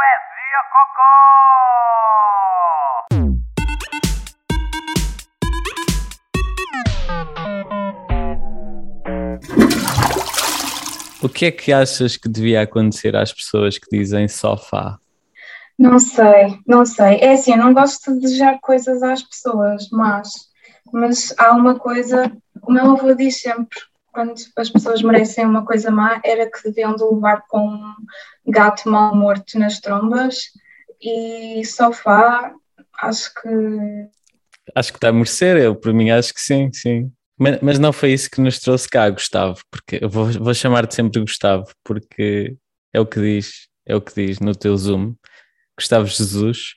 Poesia Cocó! O que é que achas que devia acontecer às pessoas que dizem sofá? Não sei, não sei. É assim, eu não gosto de desejar coisas às pessoas, mas, mas há uma coisa, o meu avô diz sempre, quando as pessoas merecem uma coisa má, era que deviam de levar com um gato mal morto nas trombas e sofá, acho que Acho que está a merecer, eu para mim acho que sim, sim. Mas, mas não foi isso que nos trouxe cá, Gustavo, porque eu vou, vou chamar-te sempre Gustavo, porque é o que diz, é o que diz no teu Zoom, Gustavo Jesus.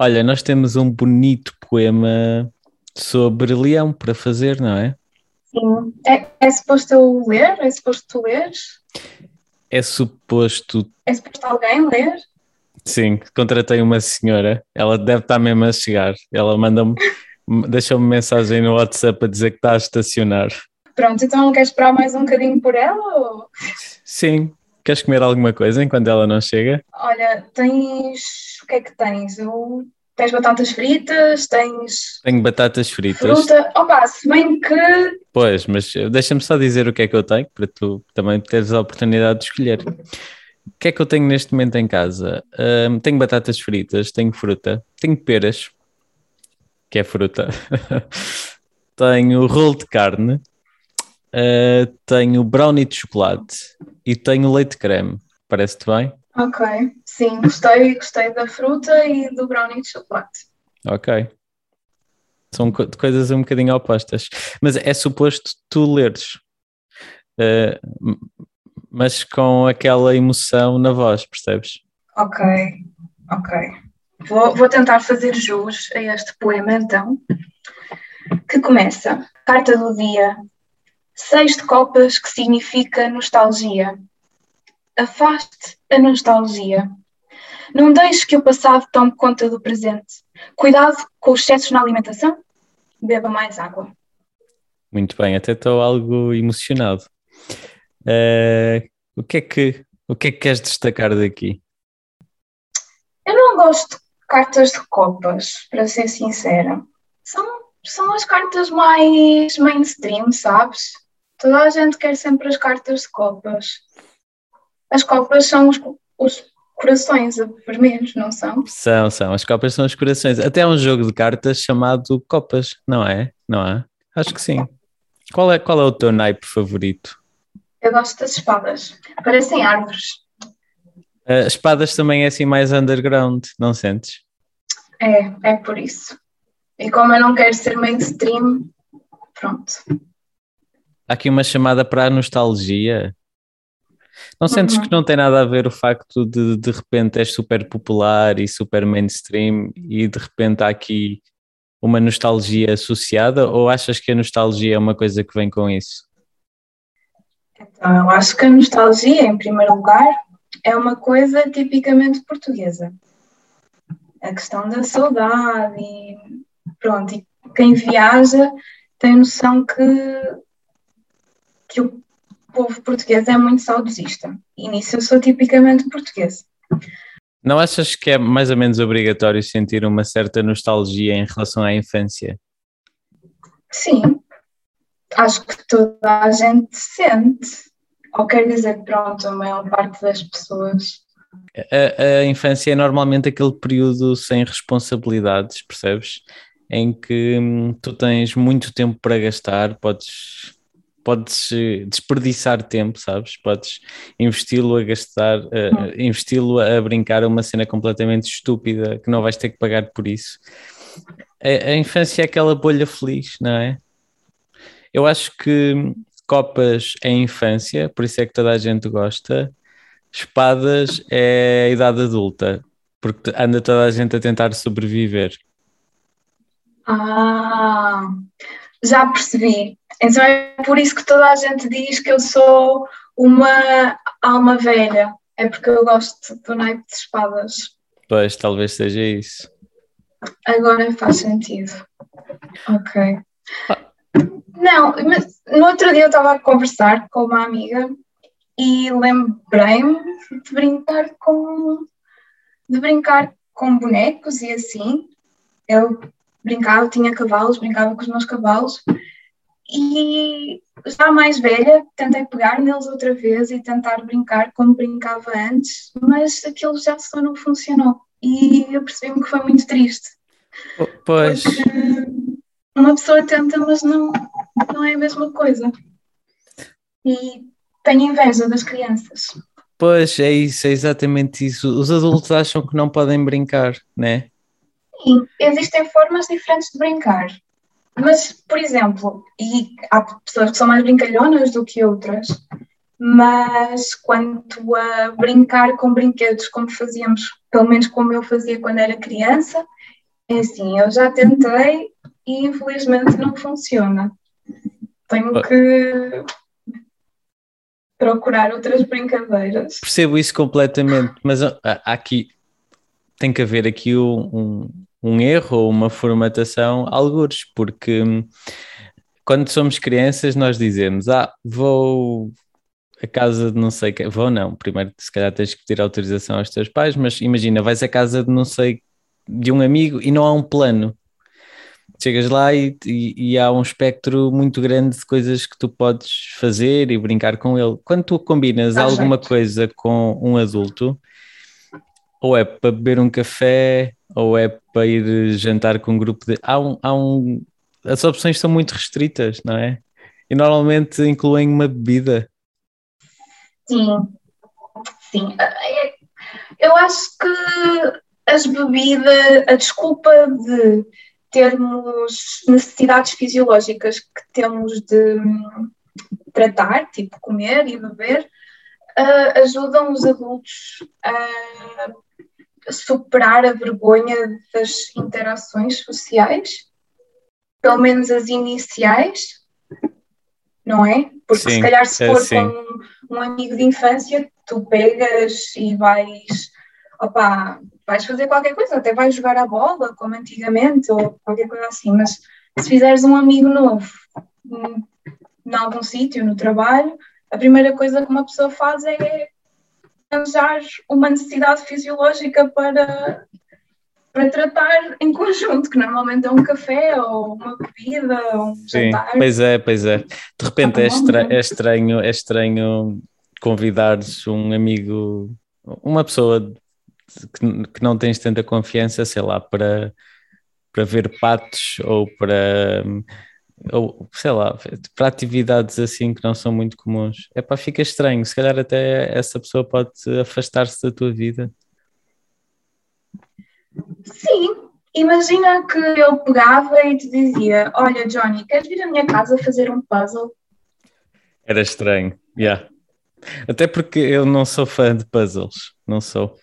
Olha, nós temos um bonito poema sobre leão para fazer, não é? Sim. É, é suposto eu ler? É suposto tu leres? É suposto, É suposto alguém ler? sim, contratei uma senhora, ela deve estar mesmo a chegar, ela manda-me, deixou-me mensagem no WhatsApp a dizer que está a estacionar. Pronto, então queres esperar mais um bocadinho por ela? Ou... Sim, queres comer alguma coisa enquanto ela não chega? Olha, tens. O que é que tens? Eu... Tens batatas fritas, tens Tenho batatas fritas. fruta. Opa, se bem que. Pois, mas deixa-me só dizer o que é que eu tenho, para tu também teres a oportunidade de escolher. O que é que eu tenho neste momento em casa? Ahm, tenho batatas fritas, tenho fruta, tenho peras, que é fruta, tenho rolo de carne, ah, tenho brownie de chocolate e tenho leite creme. Parece-te bem? Ok, sim, gostei, gostei da fruta e do brownie de chocolate. Ok. São co- coisas um bocadinho opostas. Mas é suposto tu leres. M- mas com aquela emoção na voz, percebes? Ok, ok. Vou, vou tentar fazer jus a este poema então, que começa. Carta do dia. Seis de copas, que significa nostalgia. Afaste a nostalgia. Não deixe que o passado tome conta do presente. Cuidado com os excessos na alimentação. Beba mais água. Muito bem, até estou algo emocionado. Ah, o que é que o que é que queres destacar daqui? Eu não gosto de cartas de copas, para ser sincera. São, são as cartas mais mainstream, sabes? Toda a gente quer sempre as cartas de copas. As copas são os, os corações vermelhos, não são? São, são, as copas são os corações. Até há um jogo de cartas chamado Copas, não é? Não é? Acho que sim. Qual é, qual é o teu naipe favorito? Eu gosto das espadas. Parecem árvores. Uh, espadas também é assim mais underground, não sentes? É, é por isso. E como eu não quero ser mainstream, pronto. Há aqui uma chamada para a nostalgia. Não sentes Uhum. que não tem nada a ver o facto de de repente és super popular e super mainstream e de repente há aqui uma nostalgia associada ou achas que a nostalgia é uma coisa que vem com isso? Então, eu acho que a nostalgia, em primeiro lugar, é uma coisa tipicamente portuguesa. A questão da saudade e pronto, e quem viaja tem noção que, que o povo português é muito saudosista. E nisso eu sou tipicamente portuguesa. Não achas que é mais ou menos obrigatório sentir uma certa nostalgia em relação à infância? Sim, acho que toda a gente sente. Ou quer dizer, que, pronto, a maior parte das pessoas. A, a infância é normalmente aquele período sem responsabilidades, percebes? Em que hum, tu tens muito tempo para gastar, podes, podes eh, desperdiçar tempo, sabes? Podes investi-lo a gastar, eh, investi-lo a brincar a uma cena completamente estúpida que não vais ter que pagar por isso. A, a infância é aquela bolha feliz, não é? Eu acho que copas é infância, por isso é que toda a gente gosta. Espadas é a idade adulta, porque anda toda a gente a tentar sobreviver. Ah, já percebi. Então é por isso que toda a gente diz que eu sou uma alma velha. É porque eu gosto do naipe de espadas. Pois, talvez seja isso. Agora faz sentido. Ok. Não, mas no outro dia eu estava a conversar com uma amiga e lembrei-me de brincar com de brincar com bonecos e assim. Eu brincava, tinha cavalos, brincava com os meus cavalos e já mais velha tentei pegar neles outra vez e tentar brincar como brincava antes, mas aquilo já só não funcionou e eu percebi-me que foi muito triste. Pois. uma pessoa tenta, mas não, não é a mesma coisa. E tenho inveja das crianças. Pois, é isso, é exatamente isso. Os adultos acham que não podem brincar, né? Sim, existem formas diferentes de brincar. Mas, por exemplo, e há pessoas que são mais brincalhonas do que outras, mas quanto a brincar com brinquedos como fazíamos, pelo menos como eu fazia quando era criança, é assim, eu já tentei e infelizmente não funciona. Tenho que procurar outras brincadeiras. Percebo isso completamente, mas há aqui tem que haver aqui um, um erro ou uma formatação algures, porque hum, quando somos crianças nós dizemos, ah, vou a casa de não sei quem, vou não, primeiro se calhar tens que pedir autorização aos teus pais, mas imagina, vais à casa de não sei, de um amigo e não há um plano. Chegas lá e, e, e há um espectro muito grande de coisas que tu podes fazer e brincar com ele. Quando tu combinas ah, alguma certo. coisa com um adulto, ou é para beber um café, ou é para ir jantar com um grupo de. Há um, há um... As opções são muito restritas, não é? E normalmente incluem uma bebida. Sim, sim. É, eu acho que as bebidas, a desculpa de termos necessidades fisiológicas que temos de tratar, tipo comer e beber, uh, ajudam os adultos a superar a vergonha das interações sociais, pelo menos as iniciais, não é? Porque sim, se calhar se é for é, com um amigo de infância, tu pegas e vais, opa, vais fazer qualquer coisa, até vais jogar a bola, como antigamente, ou qualquer coisa assim, mas se fizeres um amigo novo em algum sítio, no trabalho, a primeira coisa que uma pessoa faz é arranjar uma necessidade fisiológica para, para tratar em conjunto, que normalmente é um café ou uma bebida ou um Sim, jantar. Pois é, pois é. De repente é, estra é estranho, é estranho convidares um amigo, uma pessoa que, que não tens tanta confiança, sei lá, para, para ver patos ou para ou sei lá, para atividades assim que não são muito comuns, é pá, fica estranho. Se calhar até essa pessoa pode afastar-se da tua vida. Sim, imagina que eu pegava e te dizia: Olha, Johnny, queres vir à minha casa fazer um puzzle? Era estranho, já. Yeah. Até porque eu não sou fã de puzzles, não sou.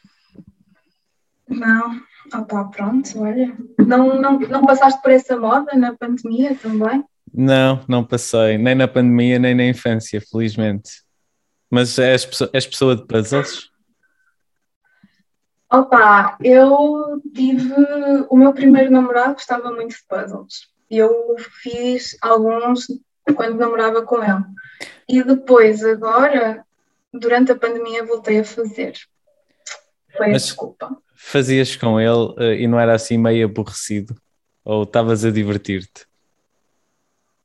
Não, Opa, pronto, olha. Não, não, não passaste por essa moda na pandemia também? Não, não passei, nem na pandemia, nem na infância, felizmente. Mas és, és pessoa de puzzles? Opa, eu tive. O meu primeiro namorado gostava muito de puzzles. Eu fiz alguns quando namorava com ele. E depois, agora, durante a pandemia, voltei a fazer. Foi Mas, a desculpa fazias com ele uh, e não era assim meio aborrecido? Ou estavas a divertir-te?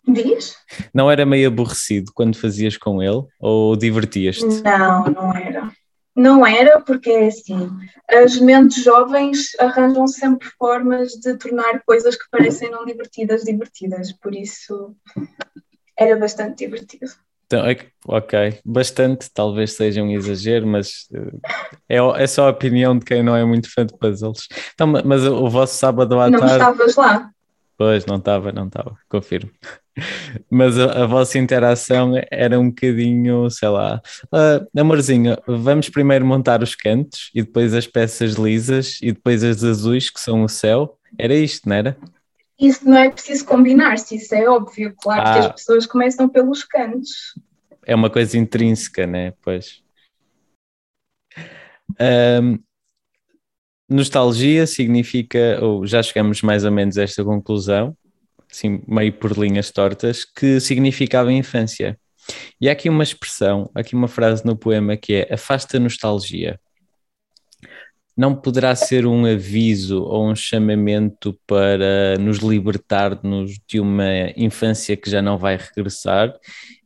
Diz? Não era meio aborrecido quando fazias com ele ou divertias-te? Não, não era. Não era porque é assim, as mentes jovens arranjam sempre formas de tornar coisas que parecem não divertidas divertidas, por isso era bastante divertido. Então, ok, bastante, talvez seja um exagero, mas eh, é, é só a opinião de quem não é muito fã de puzzles. Então, mas o vosso sábado à não tarde. Não estavas lá? Pois, não estava, não estava, confirmo. Mas a, a, vossa interação era um bocadinho, sei lá, uh, amorzinho, vamos primeiro montar os cantos e depois as peças lisas e depois as azuis que são o céu. Era isto, não era? Isso não é preciso combinar-se, isso é óbvio. Claro ah, que as ah. pessoas começam pelos cantos. É uma coisa intrínseca, né? Pois. Um, nostalgia significa, ou já chegamos mais ou menos a esta conclusão, assim, meio por linhas tortas, que significava infância. E há aqui uma expressão, aqui uma frase no poema que é afasta nostalgia. Não poderá ser um aviso ou um chamamento para nos libertar-nos de uma infância que já não vai regressar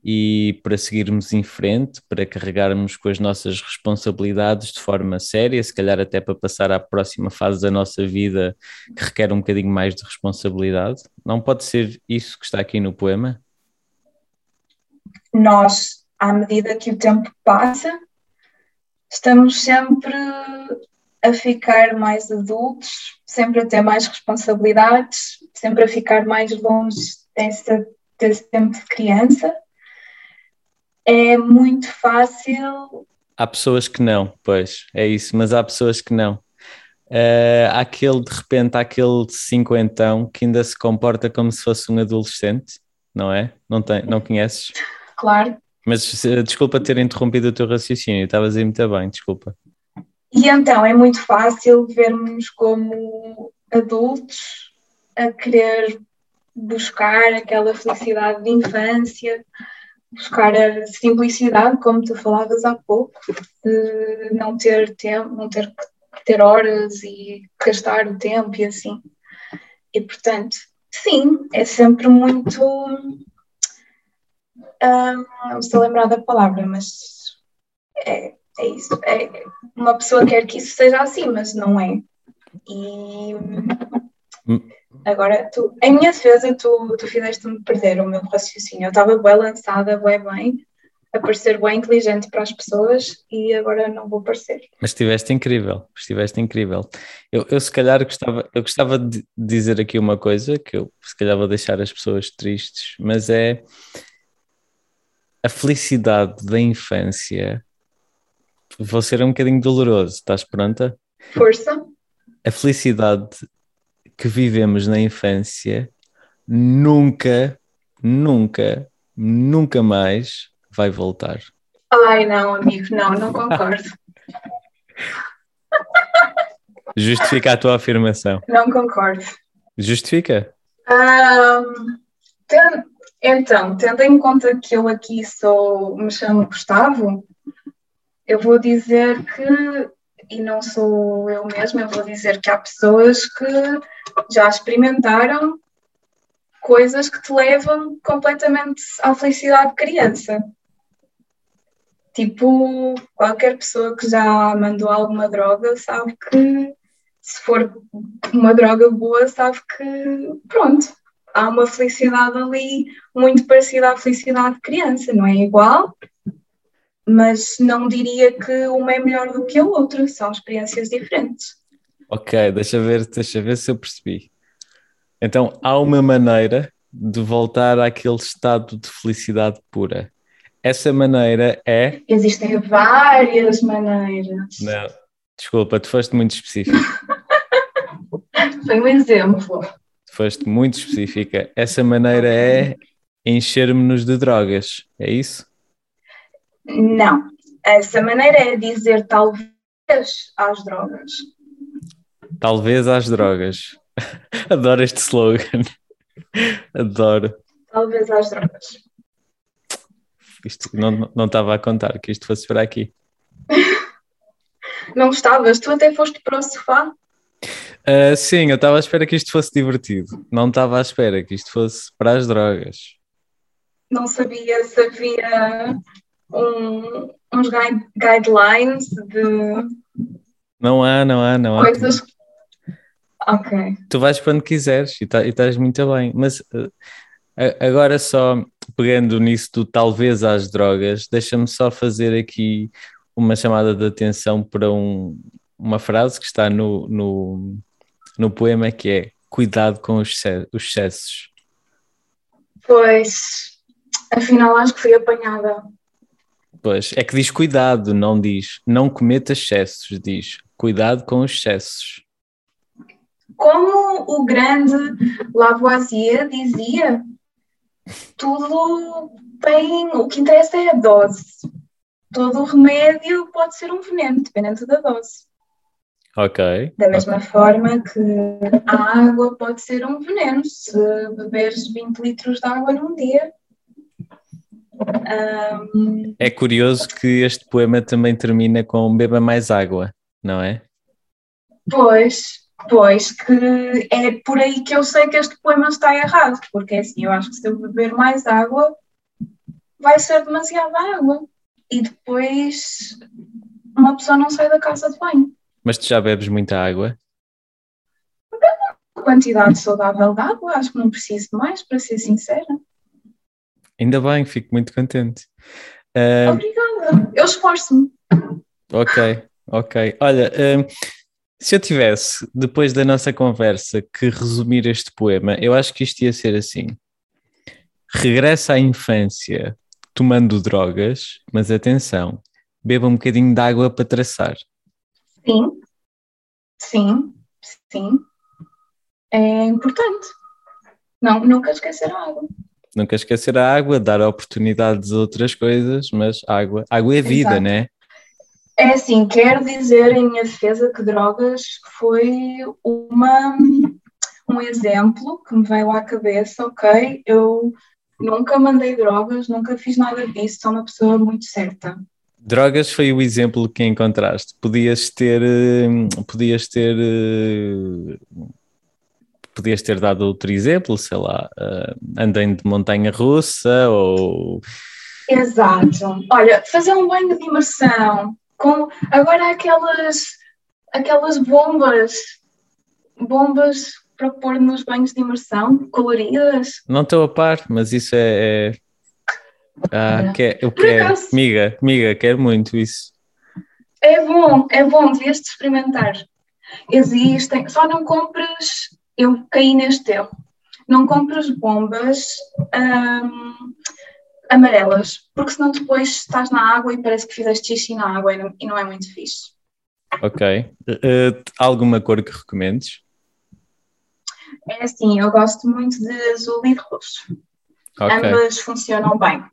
e para seguirmos em frente, para carregarmos com as nossas responsabilidades de forma séria, se calhar até para passar à próxima fase da nossa vida que requer um bocadinho mais de responsabilidade. Não pode ser isso que está aqui no poema? Nós, à medida que o tempo passa, estamos sempre a ficar mais adultos, sempre a ter mais responsabilidades, sempre a ficar mais longe desse, desse tempo de criança é muito fácil. Há pessoas que não, pois, é isso, mas há pessoas que não. Uh, há aquele, de repente, há aquele cinquentão que ainda se comporta como se fosse um adolescente, não é? Não, tem, não conheces? Claro. Mas uh, desculpa ter interrompido o teu raciocínio, estavas aí muito bem, desculpa. E então é muito fácil vermos como adultos a querer buscar aquela felicidade de infância, buscar a simplicidade, como tu falavas há pouco, de não ter tempo, não ter que ter horas e gastar o tempo e assim. E portanto, sim, é sempre muito. não estou a lembrar da palavra, mas é, é isso. É, uma pessoa quer que isso seja assim, mas não é. E hum. Agora, tu, em minha defesa, tu, tu fizeste-me perder o meu raciocínio. Eu estava bem lançada, bem bem, a parecer bem inteligente para as pessoas e agora não vou parecer. Mas estiveste incrível, estiveste incrível. Eu, eu se calhar gostava, eu gostava de dizer aqui uma coisa que eu se calhar vou deixar as pessoas tristes, mas é a felicidade da infância. Vou ser um bocadinho doloroso, estás pronta? Força. A felicidade que vivemos na infância nunca, nunca, nunca mais vai voltar. Ai, não, amigo, não, não concordo. Justifica a tua afirmação. Não concordo. Justifica. Um, ten, então, tendo em conta que eu aqui sou, me chamo Gustavo, eu vou dizer que, e não sou eu mesma, eu vou dizer que há pessoas que já experimentaram coisas que te levam completamente à felicidade de criança. Tipo, qualquer pessoa que já mandou alguma droga sabe que se for uma droga boa, sabe que pronto, há uma felicidade ali muito parecida à felicidade de criança, não é igual, mas não diria que uma é melhor do que a outra, são experiências diferentes. Ok, deixa ver, deixa ver se eu percebi. Então, há uma maneira de voltar àquele estado de felicidade pura. Essa maneira é. Existem várias maneiras. Não, desculpa, tu foste muito específica. Foi um exemplo. Tu foste muito específica. Essa maneira é encher-me-nos de drogas, é isso? Não. Essa maneira é dizer talvez às drogas. Talvez às drogas. Adoro este slogan. Adoro. Talvez às drogas. Isto não, não estava a contar que isto fosse para aqui. não estavas? Tu até foste para o sofá? Uh, sim, eu estava à espera que isto fosse divertido. Não estava à espera que isto fosse para as drogas. Não sabia se havia um, uns guide, guidelines de. Não há, não há, não há. Coisas Ok. Tu vais para onde quiseres e, tá, e estás muito bem. Mas uh, agora só pegando nisso do talvez às drogas, deixa-me só fazer aqui uma chamada de atenção para um, uma frase que está no, no, no poema que é cuidado com os, os excessos. Pois, afinal acho que fui apanhada. Pois, é que diz cuidado, não diz não cometa excessos, diz cuidado com os excessos como o grande Lavoisier dizia, tudo tem. O que interessa é a dose. Todo remédio pode ser um veneno, dependendo da dose. Ok. Da mesma okay. forma que a água pode ser um veneno. Se beberes 20 litros de água num dia, Um, É curioso que este poema também termina com beba mais água, não é? pois, pois, que é por aí que eu sei que este poema está errado, porque é assim, eu acho que se eu beber mais água, vai ser demasiada água. E depois uma pessoa não sai da casa de banho. Mas tu já bebes muita água? Quantidade saudável de água, acho que não preciso de mais, para ser sincera. Ainda bem, fico muito contente. Obrigada, eu esforço-me. ok, ok. Olha, se eu tivesse, depois da nossa conversa, que resumir este poema, eu acho que isto ia ser assim: regressa à infância tomando drogas, mas atenção, beba um bocadinho de água para traçar. Sim, sim, sim. É importante. Não, nunca esquecer a água. Nunca esquecer a água, dar oportunidades a outras coisas, mas água, água é vida, Exato. né? É assim, quero dizer em minha defesa que drogas foi uma, um exemplo que me veio à cabeça, ok? Eu nunca mandei drogas, nunca fiz nada disso, sou uma pessoa muito certa. Drogas foi o exemplo que encontraste. Podias ter, hum, podias ter, eh, podias ter dado outro exemplo, sei lá, eh, andem de montanha russa ou Exato. Olha, fazer um banho de imersão com agora aquelas aquelas bombas, bombas para pôr nos banhos de imersão, coloridas. não estou a par, mas isso é, é... Ah, Olha, que- eu quero, acaso- amiga, amiga, quero muito isso. É bom, é bom, devias de experimentar. Existem, só não compres, eu caí neste erro, não compres bombas hum, amarelas, porque senão depois estás na água e parece que fizeste xixi na água e não, e não é muito fixe. Ok. Eh, alguma cor que recomendes? É assim, eu gosto muito de azul e de roxo. Ok. Ambas funcionam bem.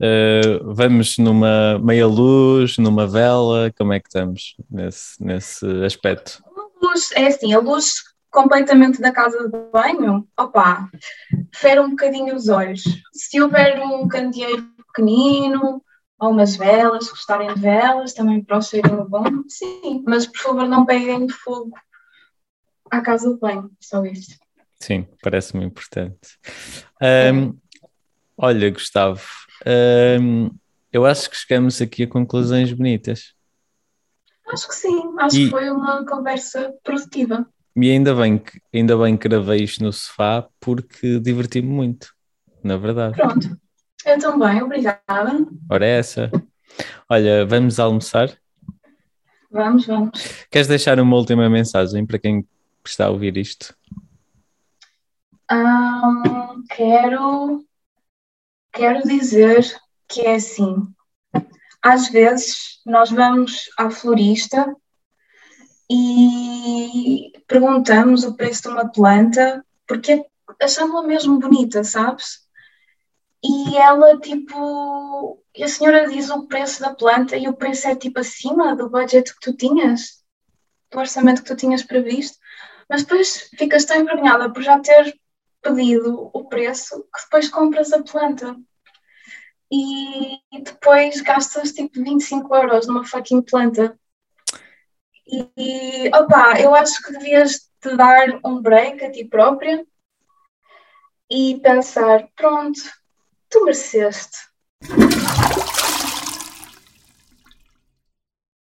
Eh, vamos numa meia luz, numa vela, como é que estamos nesse, nesse aspecto? A luz, é assim, a luz completamente da casa de banho, opá, fere um bocadinho os olhos. Se houver um candeeiro pequenino ou umas velas, gostarem de velas, também para o cheirinho bom, sim, mas por favor não peguem de fogo à casa de banho, só isso. Sim, parece-me importante. Ahm, olha, Gustavo, ahm, eu acho que chegamos aqui a conclusões bonitas. Acho que sim, acho E- que foi uma conversa produtiva. E ainda bem que, ainda bem que gravei isto no sofá porque diverti-me muito, na verdade. Pronto, eu também, obrigada. Ora, é essa. Olha, vamos almoçar. Vamos, vamos. Queres deixar uma última mensagem para quem está a ouvir isto? Hum, quero, quero dizer que é assim. Às vezes nós vamos à florista e perguntamos o preço de uma planta porque achamos-la mesmo bonita, sabes? E ela, tipo, e a senhora diz o preço da planta e o preço é tipo acima do budget que tu tinhas, do orçamento que tu tinhas previsto, mas depois ficas tão envergonhada por já ter pedido o preço que depois compras a planta. E depois gastas tipo 25 euros numa fucking planta. E opá, eu acho que devias te dar um break a ti própria e pensar: pronto, tu mereceste.